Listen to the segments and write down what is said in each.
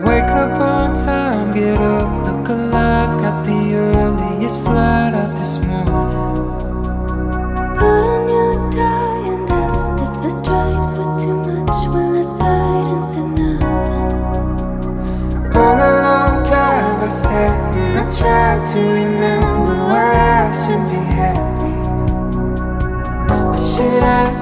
Wake up on time, get up, look alive. Got the earliest flight out this morning. Put on your tie and dust if the stripes were too much. When I sighed and said nothing. On a long drive, I sat and I tried to remember why I should be happy. Or should I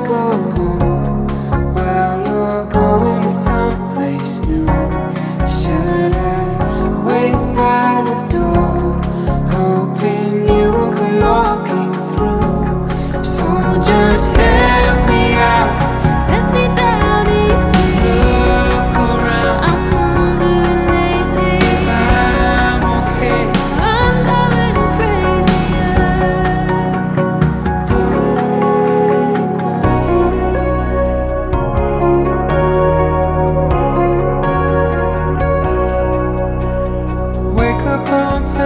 on time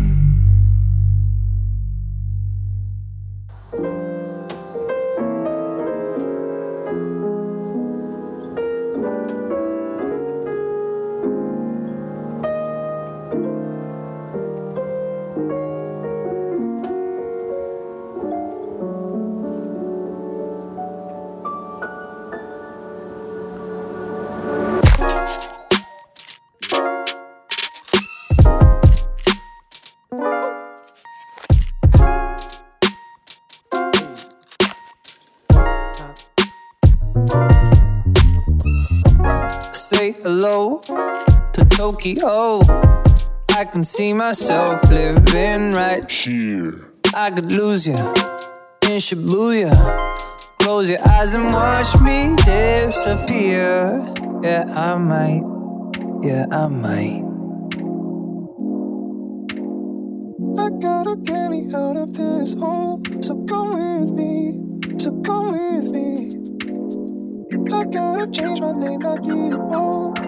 Tokyo. I can see myself living right here. I could lose you in Shibuya. Close your eyes and watch me disappear. Yeah, I might. Yeah, I might. I gotta get me out of this hole. So come with me. So come with me. I gotta change my name, not you.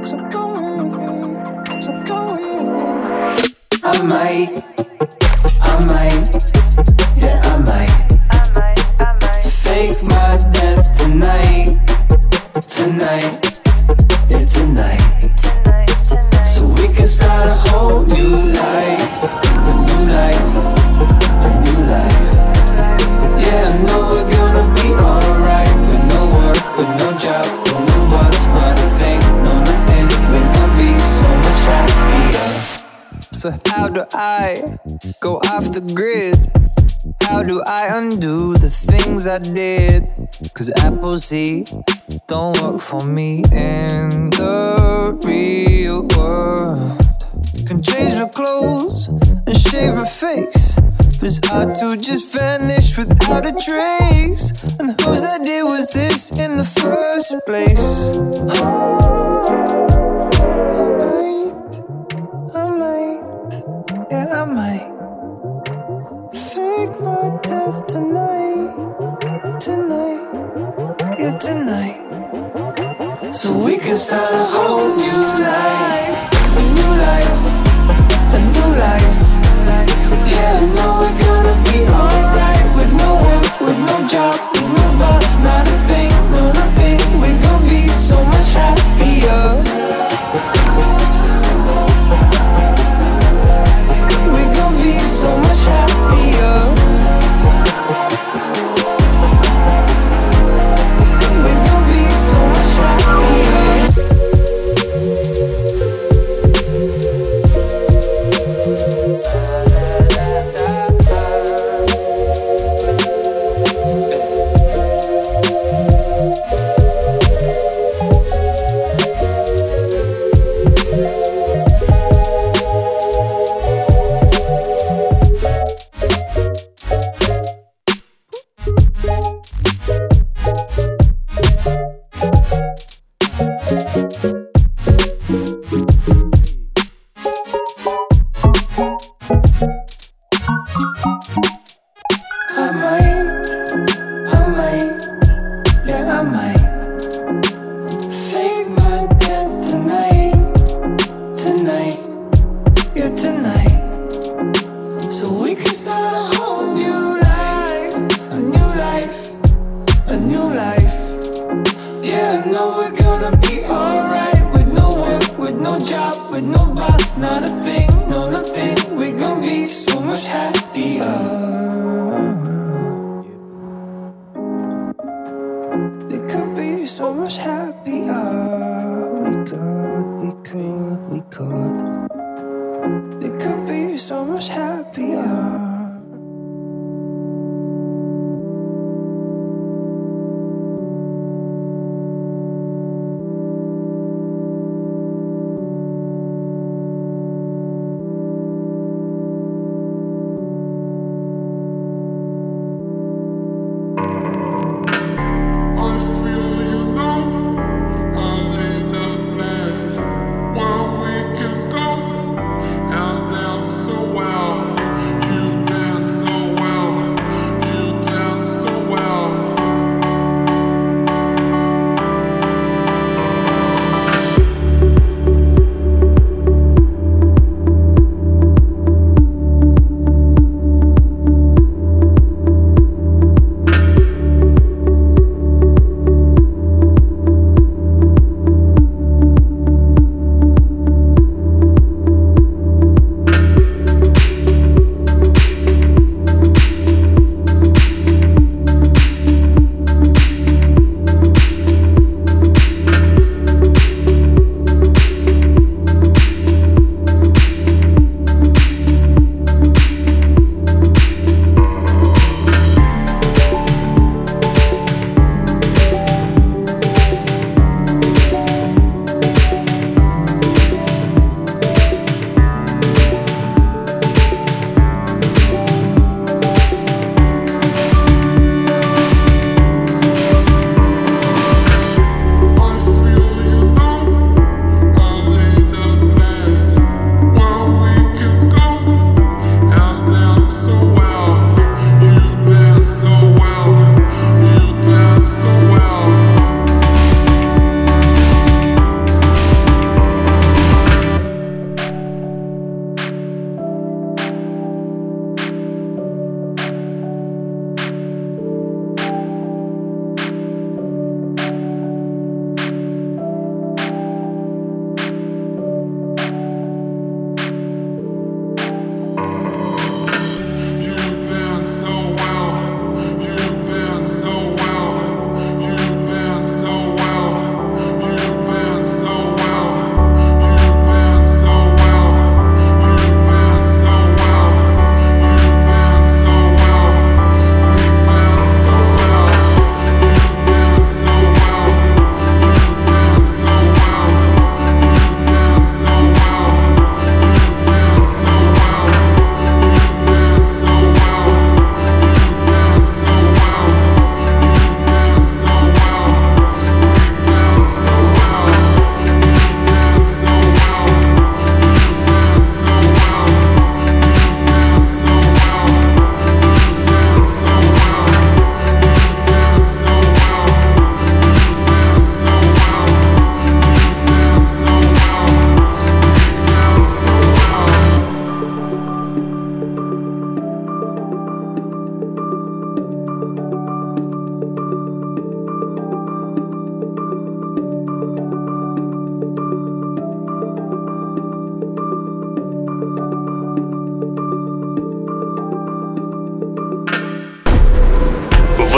So come with me. So go with me. I might, I might, yeah, I might. I might, I might. Fake my death tonight, tonight, yeah, tonight. Tonight, tonight. So we can start a whole new life, a new life, So, how do I go off the grid? How do I undo the things I did? Cause Apple C don't work for me in the real world. Can change my clothes and shave my face. But it's hard to just vanish without a trace. And whose idea was this in the first place? Oh. Can start a whole new life,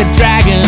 A siren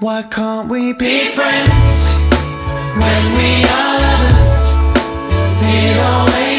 Why can't we be friends when we are lovers? Is it always?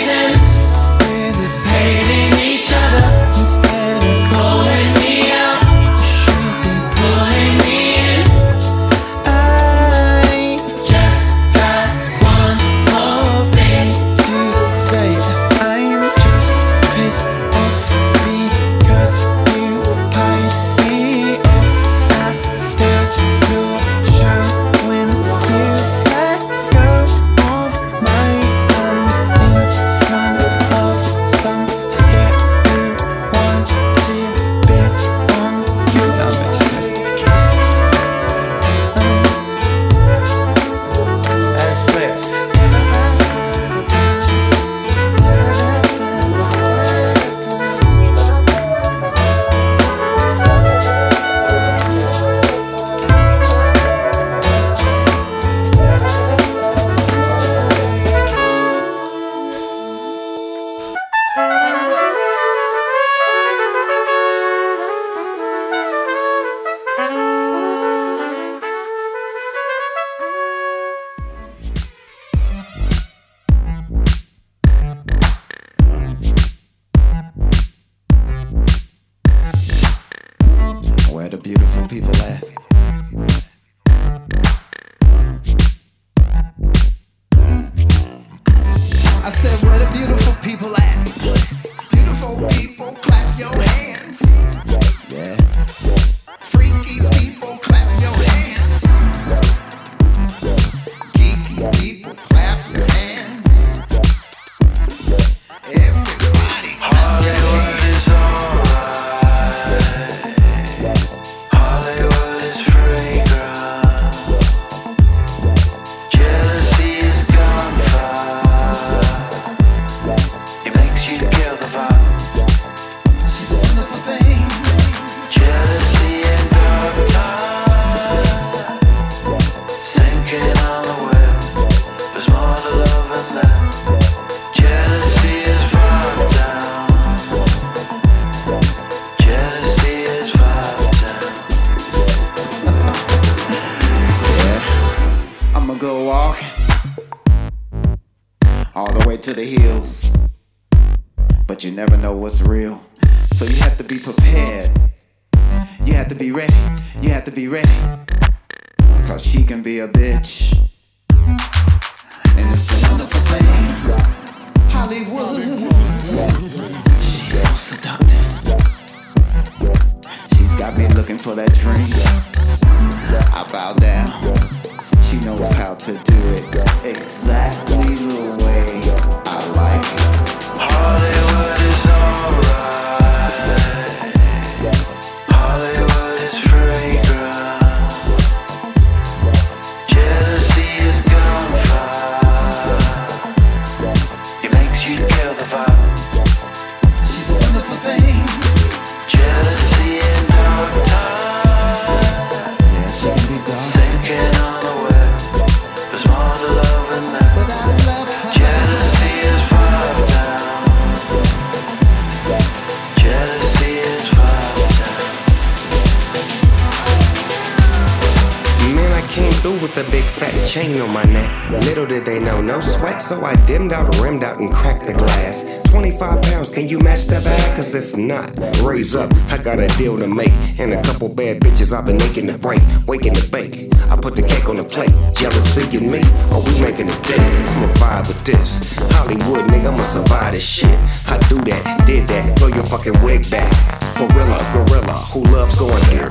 Fat chain on my neck. Little did they know, no sweat, so I dimmed out, rimmed out, and cracked the glass. 25 pounds, can you match that bag? Cause if not, raise up. I got a deal to make. And a couple bad bitches I've been aching to break, waking to bake. I put the cake on the plate. Jealousy and me, oh, we making a day. I'ma vibe with this. Hollywood, nigga, I'ma survive this shit. I do that, did that, blow your fucking wig back. Gorilla, gorilla, who loves going there?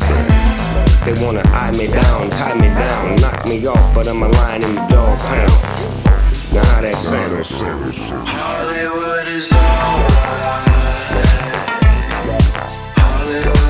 They wanna eye me down, tie me down, knock me off, but I'm a lion in the dog pound. Now how that sound? Hollywood is alright. Hollywood